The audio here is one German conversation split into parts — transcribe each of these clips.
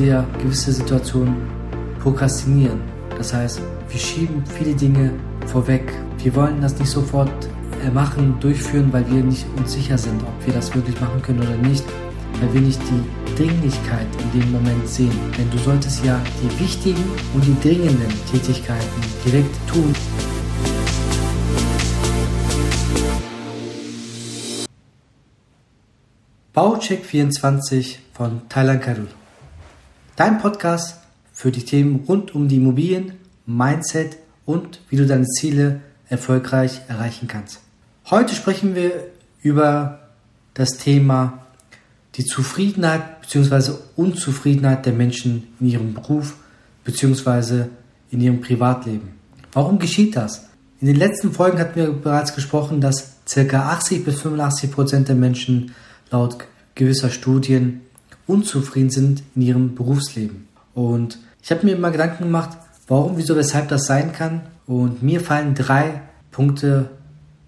wir gewisse Situationen prokrastinieren. Das heißt, wir schieben viele Dinge vorweg. Wir wollen das nicht sofort äh, machen, durchführen, weil wir nicht uns sicher sind, ob wir das wirklich machen können oder nicht, weil wir nicht die Dringlichkeit in dem Moment sehen. Denn du solltest ja die wichtigen und die dringenden Tätigkeiten direkt tun. Baucheck 24 von Thailand Karul. Dein Podcast für die Themen rund um die Immobilien, Mindset und wie du deine Ziele erfolgreich erreichen kannst. Heute sprechen wir über das Thema die Zufriedenheit bzw. Unzufriedenheit der Menschen in ihrem Beruf bzw. in ihrem Privatleben. Warum geschieht das? In den letzten Folgen hatten wir bereits gesprochen, dass ca. 80 bis 85 Prozent der Menschen laut gewisser Studien unzufrieden sind in ihrem Berufsleben. Und ich habe mir immer Gedanken gemacht, warum, wieso, weshalb das sein kann. Und mir fallen drei Punkte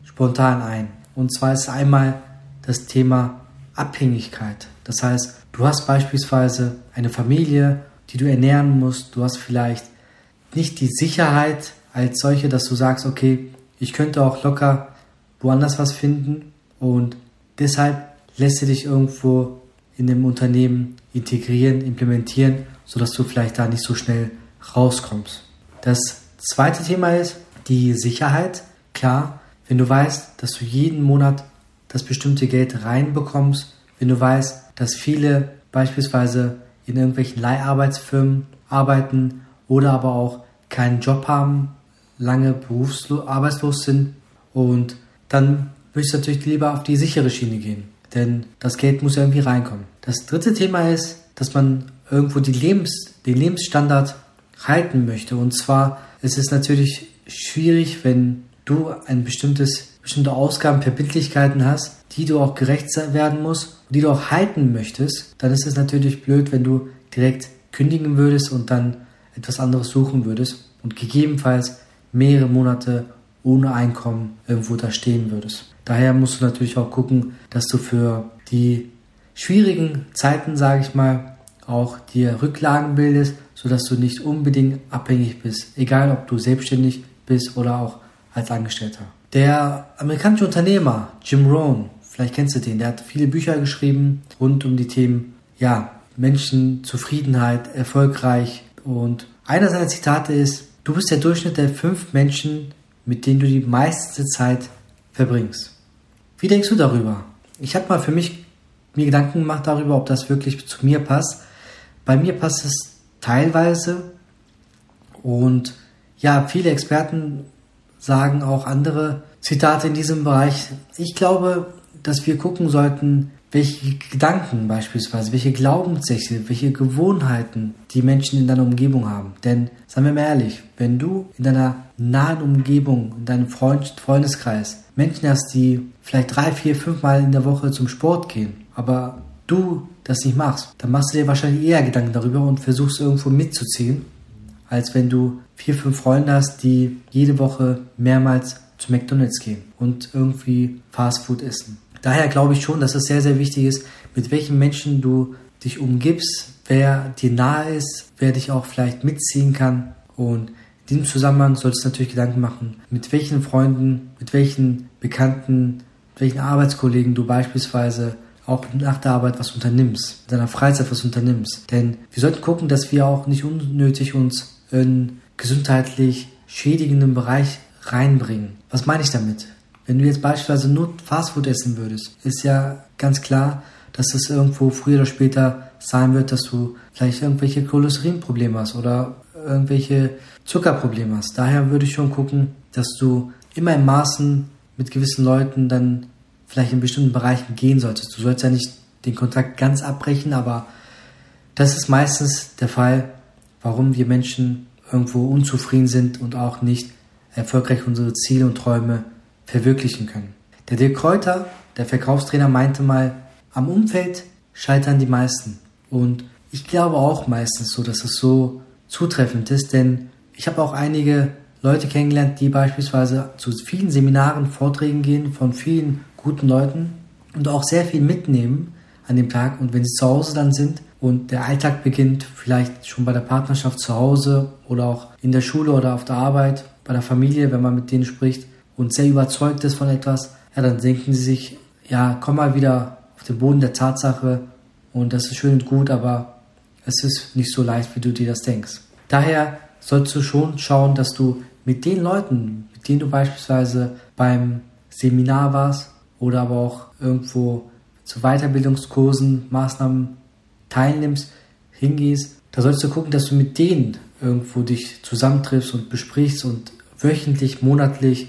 spontan ein. Und zwar ist einmal das Thema Abhängigkeit. Das heißt, du hast beispielsweise eine Familie, die du ernähren musst. Du hast vielleicht nicht die Sicherheit als solche, dass du sagst, okay, ich könnte auch locker woanders was finden. Und deshalb lässt du dich irgendwo in dem Unternehmen integrieren, implementieren, sodass du vielleicht da nicht so schnell rauskommst. Das zweite Thema ist die Sicherheit. Klar, wenn du weißt, dass du jeden Monat das bestimmte Geld reinbekommst, wenn du weißt, dass viele beispielsweise in irgendwelchen Leiharbeitsfirmen arbeiten oder aber auch keinen Job haben, lange berufslos, arbeitslos sind und dann willst du natürlich lieber auf die sichere Schiene gehen denn das Geld muss ja irgendwie reinkommen. Das dritte Thema ist, dass man irgendwo Lebens, den Lebensstandard halten möchte. Und zwar ist es natürlich schwierig, wenn du ein bestimmtes, bestimmte Ausgaben, Verbindlichkeiten hast, die du auch gerecht werden musst, die du auch halten möchtest, dann ist es natürlich blöd, wenn du direkt kündigen würdest und dann etwas anderes suchen würdest und gegebenenfalls mehrere Monate ohne Einkommen irgendwo da stehen würdest. Daher musst du natürlich auch gucken, dass du für die schwierigen Zeiten, sage ich mal, auch dir Rücklagen bildest, sodass du nicht unbedingt abhängig bist, egal ob du selbstständig bist oder auch als Angestellter. Der amerikanische Unternehmer Jim Rohn, vielleicht kennst du den, der hat viele Bücher geschrieben rund um die Themen, ja, Menschenzufriedenheit, erfolgreich und einer seiner Zitate ist, du bist der Durchschnitt der fünf Menschen, mit denen du die meiste Zeit verbringst. Wie denkst du darüber? Ich habe mal für mich mir Gedanken gemacht darüber, ob das wirklich zu mir passt. Bei mir passt es teilweise und ja, viele Experten sagen auch andere Zitate in diesem Bereich. Ich glaube, dass wir gucken sollten, welche Gedanken beispielsweise, welche Glaubenssätze, welche Gewohnheiten die Menschen in deiner Umgebung haben. Denn, seien wir mal ehrlich, wenn du in deiner nahen Umgebung, in deinem Freund, Freundeskreis Menschen hast, die vielleicht drei, vier, fünf Mal in der Woche zum Sport gehen, aber du das nicht machst, dann machst du dir wahrscheinlich eher Gedanken darüber und versuchst irgendwo mitzuziehen, als wenn du vier, fünf Freunde hast, die jede Woche mehrmals zu McDonalds gehen und irgendwie Fastfood essen. Daher glaube ich schon, dass es sehr, sehr wichtig ist, mit welchen Menschen du dich umgibst, wer dir nahe ist, wer dich auch vielleicht mitziehen kann. Und in diesem Zusammenhang solltest du natürlich Gedanken machen, mit welchen Freunden, mit welchen Bekannten, mit welchen Arbeitskollegen du beispielsweise auch nach der Arbeit was unternimmst, in deiner Freizeit was unternimmst. Denn wir sollten gucken, dass wir auch nicht unnötig uns in gesundheitlich schädigenden Bereich reinbringen. Was meine ich damit? Wenn du jetzt beispielsweise nur Fastfood essen würdest, ist ja ganz klar, dass es irgendwo früher oder später sein wird, dass du vielleicht irgendwelche Cholesterinprobleme hast oder irgendwelche Zuckerprobleme hast. Daher würde ich schon gucken, dass du immer im Maßen mit gewissen Leuten dann vielleicht in bestimmten Bereichen gehen solltest. Du sollst ja nicht den Kontakt ganz abbrechen, aber das ist meistens der Fall, warum wir Menschen irgendwo unzufrieden sind und auch nicht erfolgreich unsere Ziele und Träume verwirklichen können. Der Dirk Kräuter, der Verkaufstrainer, meinte mal, am Umfeld scheitern die meisten. Und ich glaube auch meistens so, dass es so zutreffend ist, denn ich habe auch einige Leute kennengelernt, die beispielsweise zu vielen Seminaren, Vorträgen gehen von vielen guten Leuten und auch sehr viel mitnehmen an dem Tag. Und wenn sie zu Hause dann sind und der Alltag beginnt vielleicht schon bei der Partnerschaft zu Hause oder auch in der Schule oder auf der Arbeit, bei der Familie, wenn man mit denen spricht und sehr überzeugt ist von etwas, ja, dann denken sie sich, ja, komm mal wieder auf den Boden der Tatsache und das ist schön und gut, aber es ist nicht so leicht, wie du dir das denkst. Daher sollst du schon schauen, dass du mit den Leuten, mit denen du beispielsweise beim Seminar warst oder aber auch irgendwo zu Weiterbildungskursen, Maßnahmen teilnimmst, hingehst, da solltest du gucken, dass du mit denen irgendwo dich zusammentriffst und besprichst und wöchentlich, monatlich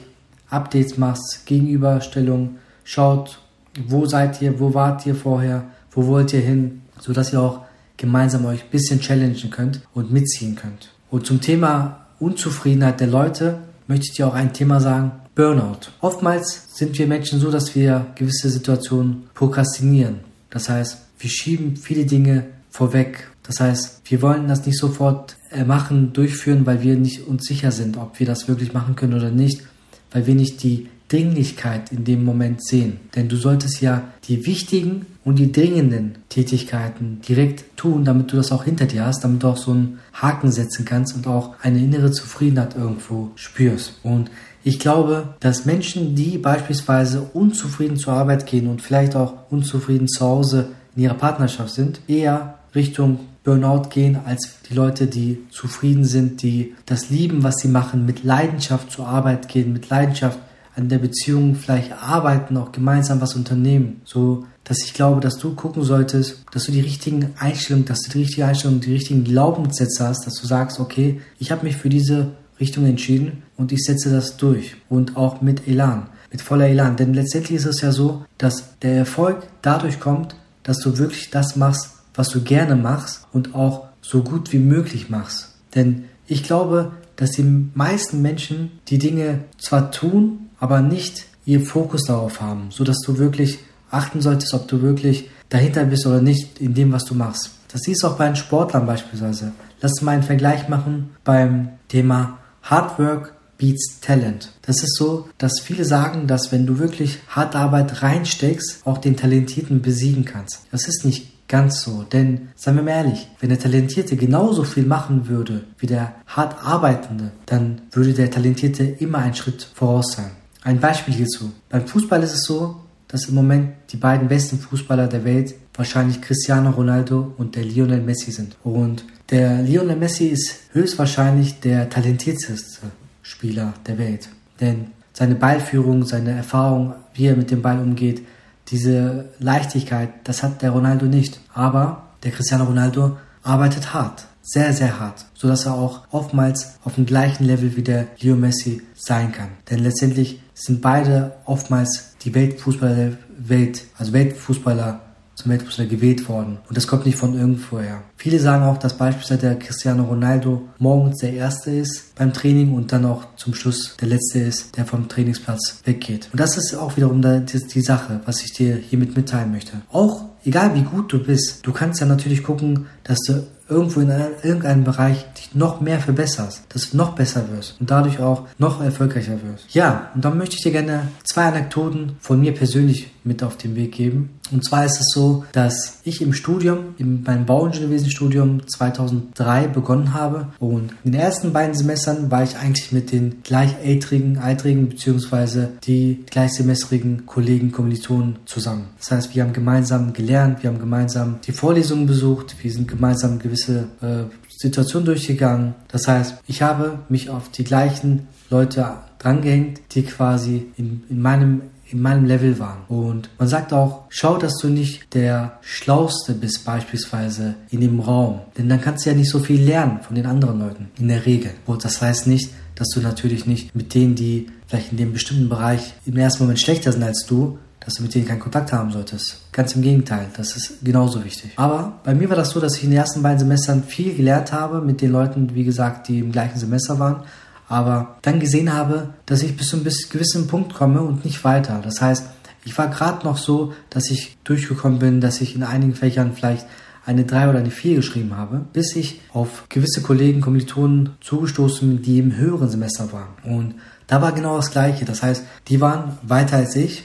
Updates machst, Gegenüberstellung, schaut, wo seid ihr, wo wart ihr vorher, wo wollt ihr hin, sodass ihr auch gemeinsam euch ein bisschen challengen könnt und mitziehen könnt. Und zum Thema Unzufriedenheit der Leute möchte ich dir auch ein Thema sagen, Burnout. Oftmals sind wir Menschen so, dass wir gewisse Situationen prokrastinieren. Das heißt, wir schieben viele Dinge vorweg. Das heißt, wir wollen das nicht sofort äh, machen, durchführen, weil wir nicht uns sicher sind, ob wir das wirklich machen können oder nicht, weil wir nicht die Dringlichkeit in dem Moment sehen. Denn du solltest ja die wichtigen und die dringenden Tätigkeiten direkt tun, damit du das auch hinter dir hast, damit du auch so einen Haken setzen kannst und auch eine innere Zufriedenheit irgendwo spürst. Und ich glaube, dass Menschen, die beispielsweise unzufrieden zur Arbeit gehen und vielleicht auch unzufrieden zu Hause in ihrer Partnerschaft sind, eher Richtung Burnout gehen als die Leute, die zufrieden sind, die das lieben, was sie machen, mit Leidenschaft zur Arbeit gehen, mit Leidenschaft an der Beziehung vielleicht arbeiten, auch gemeinsam was unternehmen. So, dass ich glaube, dass du gucken solltest, dass du die richtigen Einstellungen, dass du die richtige Einstellung, die richtigen Glaubenssätze hast, dass du sagst, okay, ich habe mich für diese Richtung entschieden und ich setze das durch und auch mit Elan, mit voller Elan. Denn letztendlich ist es ja so, dass der Erfolg dadurch kommt, dass du wirklich das machst, was du gerne machst und auch so gut wie möglich machst. Denn ich glaube, dass die meisten Menschen die Dinge zwar tun, aber nicht ihr Fokus darauf haben, so dass du wirklich achten solltest, ob du wirklich dahinter bist oder nicht in dem, was du machst. Das siehst du auch bei den Sportlern beispielsweise. Lass mal einen Vergleich machen beim Thema Hard Work beats Talent. Das ist so, dass viele sagen, dass wenn du wirklich hart Arbeit reinsteckst, auch den Talentierten besiegen kannst. Das ist nicht ganz so, denn seien wir mal ehrlich, wenn der Talentierte genauso viel machen würde wie der hart Arbeitende, dann würde der Talentierte immer einen Schritt voraus sein. Ein Beispiel hierzu. Beim Fußball ist es so, dass im Moment die beiden besten Fußballer der Welt wahrscheinlich Cristiano Ronaldo und der Lionel Messi sind. Und der Lionel Messi ist höchstwahrscheinlich der talentierteste Spieler der Welt. Denn seine Ballführung, seine Erfahrung, wie er mit dem Ball umgeht, diese Leichtigkeit, das hat der Ronaldo nicht. Aber der Cristiano Ronaldo arbeitet hart, sehr, sehr hart, sodass er auch oftmals auf dem gleichen Level wie der Leo Messi sein kann. Denn letztendlich sind beide oftmals die Weltfußballer der Welt, also Weltfußballer zum Weltfußballer gewählt worden. Und das kommt nicht von irgendwoher. Viele sagen auch, dass beispielsweise der Cristiano Ronaldo morgens der Erste ist beim Training und dann auch zum Schluss der Letzte ist, der vom Trainingsplatz weggeht. Und das ist auch wiederum die, Sache, was ich dir hiermit mitteilen möchte. Auch egal wie gut du bist, du kannst ja natürlich gucken, dass du irgendwo in irgendeinem Bereich noch mehr verbesserst, dass du noch besser wirst und dadurch auch noch erfolgreicher wirst. Ja, und dann möchte ich dir gerne zwei Anekdoten von mir persönlich mit auf den Weg geben. Und zwar ist es so, dass ich im Studium, in meinem Bauingenieurwesenstudium 2003 begonnen habe und in den ersten beiden Semestern war ich eigentlich mit den gleichaltrigen, altrigen beziehungsweise die gleichsemestrigen Kollegen, Kommilitonen zusammen. Das heißt, wir haben gemeinsam gelernt, wir haben gemeinsam die Vorlesungen besucht, wir sind gemeinsam gewisse äh, Situationen durchgegangen. Das heißt, ich habe mich auf die gleichen Leute drangehängt, die quasi in, in meinem in meinem Level waren. Und man sagt auch, schau, dass du nicht der Schlauste bist beispielsweise in dem Raum. Denn dann kannst du ja nicht so viel lernen von den anderen Leuten. In der Regel. Und das heißt nicht, dass du natürlich nicht mit denen, die vielleicht in dem bestimmten Bereich im ersten Moment schlechter sind als du, dass du mit denen keinen Kontakt haben solltest. Ganz im Gegenteil, das ist genauso wichtig. Aber bei mir war das so, dass ich in den ersten beiden Semestern viel gelernt habe mit den Leuten, wie gesagt, die im gleichen Semester waren. Aber dann gesehen habe, dass ich bis zu einem gewissen Punkt komme und nicht weiter. Das heißt, ich war gerade noch so, dass ich durchgekommen bin, dass ich in einigen Fächern vielleicht eine 3 oder eine 4 geschrieben habe, bis ich auf gewisse Kollegen, Kommilitonen zugestoßen bin, die im höheren Semester waren. Und da war genau das Gleiche. Das heißt, die waren weiter als ich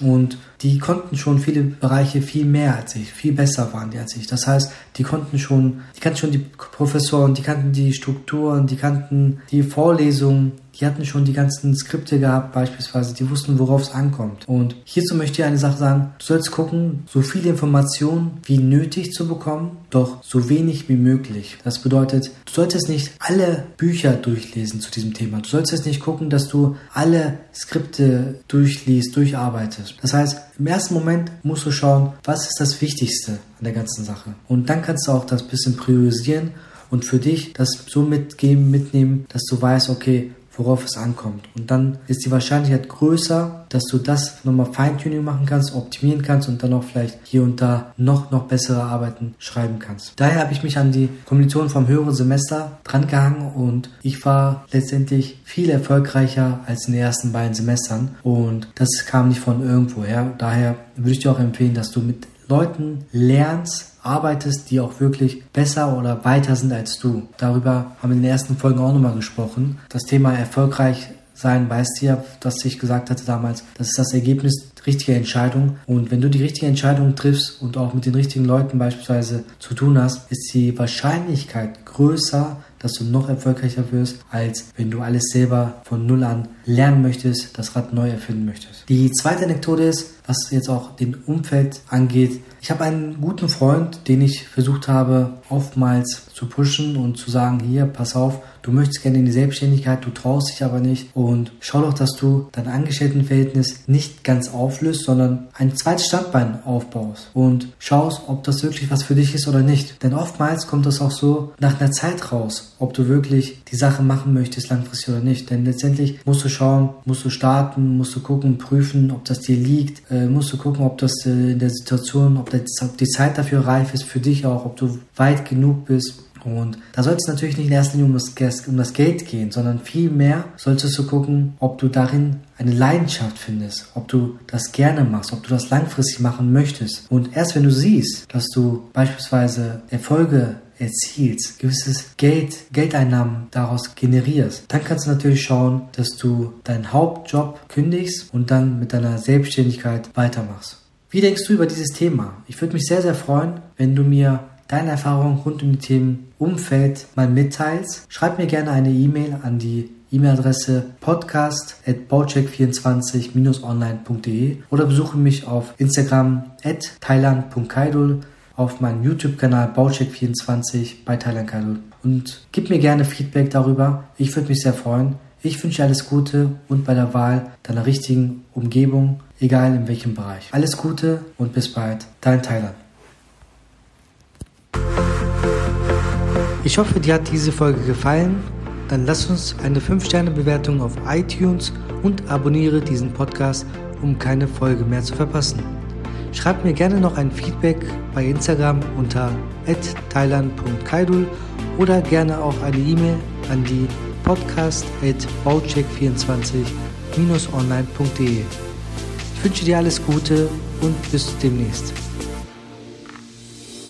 und die konnten schon viele Bereiche viel mehr als ich, viel besser waren die als ich. Das heißt, die konnten schon, die kannten schon die Professoren, die kannten die Strukturen, die kannten die Vorlesungen, die hatten schon die ganzen Skripte gehabt, beispielsweise, die wussten, worauf es ankommt. Und hierzu möchte ich eine Sache sagen, du sollst gucken, so viele Informationen wie nötig zu bekommen, doch so wenig wie möglich. Das bedeutet, du solltest nicht alle Bücher durchlesen zu diesem Thema. Du solltest nicht gucken, dass du alle Skripte durchliest, durcharbeitest. Das heißt, im ersten Moment musst du schauen, was ist das Wichtigste an der ganzen Sache. Und dann kannst du auch das bisschen priorisieren und für dich das so mitgeben, mitnehmen, dass du weißt, okay, worauf es ankommt. Und dann ist die Wahrscheinlichkeit größer, dass du das nochmal Feintuning machen kannst, optimieren kannst und dann auch vielleicht hier und da noch, noch bessere Arbeiten schreiben kannst. Daher habe ich mich an die Kommilitonen vom höheren Semester drangehangen und ich war letztendlich viel erfolgreicher als in den ersten beiden Semestern und das kam nicht von irgendwo her. Daher würde ich dir auch empfehlen, dass du mit Leuten lernst, arbeitest, die auch wirklich besser oder weiter sind als du. Darüber haben wir in den ersten Folgen auch nochmal gesprochen. Das Thema erfolgreich sein, weißt du ja, dass ich gesagt hatte damals, das ist das Ergebnis richtiger Entscheidung. Und wenn du die richtige Entscheidung triffst und auch mit den richtigen Leuten beispielsweise zu tun hast, ist die Wahrscheinlichkeit größer, dass du noch erfolgreicher wirst, als wenn du alles selber von Null an lernen möchtest, das Rad neu erfinden möchtest. Die zweite Anekdote ist, was jetzt auch den Umfeld angeht. Ich habe einen guten Freund, den ich versucht habe, oftmals zu pushen und zu sagen, hier, pass auf, du möchtest gerne in die Selbstständigkeit, du traust dich aber nicht und schau doch, dass du dein Angestelltenverhältnis nicht ganz auflöst, sondern ein zweites Standbein aufbaust und schaust, ob das wirklich was für dich ist oder nicht. Denn oftmals kommt das auch so nach einer Zeit raus, ob du wirklich die Sache machen möchtest langfristig oder nicht. Denn letztendlich musst du schauen, musst du starten, musst du gucken, prüfen, ob das dir liegt, äh, musst du gucken, ob das äh, in der Situation, ob, das, ob die Zeit dafür reif ist für dich auch, ob du weit genug bist und da soll es natürlich nicht in erster Linie um das, um das Geld gehen, sondern vielmehr solltest du gucken, ob du darin eine Leidenschaft findest, ob du das gerne machst, ob du das langfristig machen möchtest. Und erst wenn du siehst, dass du beispielsweise Erfolge erzielst, gewisses Geld, Geldeinnahmen daraus generierst, dann kannst du natürlich schauen, dass du deinen Hauptjob kündigst und dann mit deiner Selbstständigkeit weitermachst. Wie denkst du über dieses Thema? Ich würde mich sehr, sehr freuen, wenn du mir deine Erfahrungen rund um die Themen Umfeld mal mitteilst. Schreib mir gerne eine E-Mail an die E-Mail-Adresse podcast.baucheck24-online.de oder besuche mich auf Instagram at thailand.kaidul, auf meinem YouTube-Kanal Baucheck24 bei Thailand Kaidul und gib mir gerne Feedback darüber. Ich würde mich sehr freuen. Ich wünsche alles Gute und bei der Wahl deiner richtigen Umgebung, egal in welchem Bereich. Alles Gute und bis bald. Dein Thailand. Ich hoffe, dir hat diese Folge gefallen. Dann lass uns eine 5-Sterne-Bewertung auf iTunes und abonniere diesen Podcast, um keine Folge mehr zu verpassen. Schreib mir gerne noch ein Feedback bei Instagram unter thailand.kaidul oder gerne auch eine E-Mail an die podcast.baucheck24-online.de. Ich wünsche dir alles Gute und bis demnächst.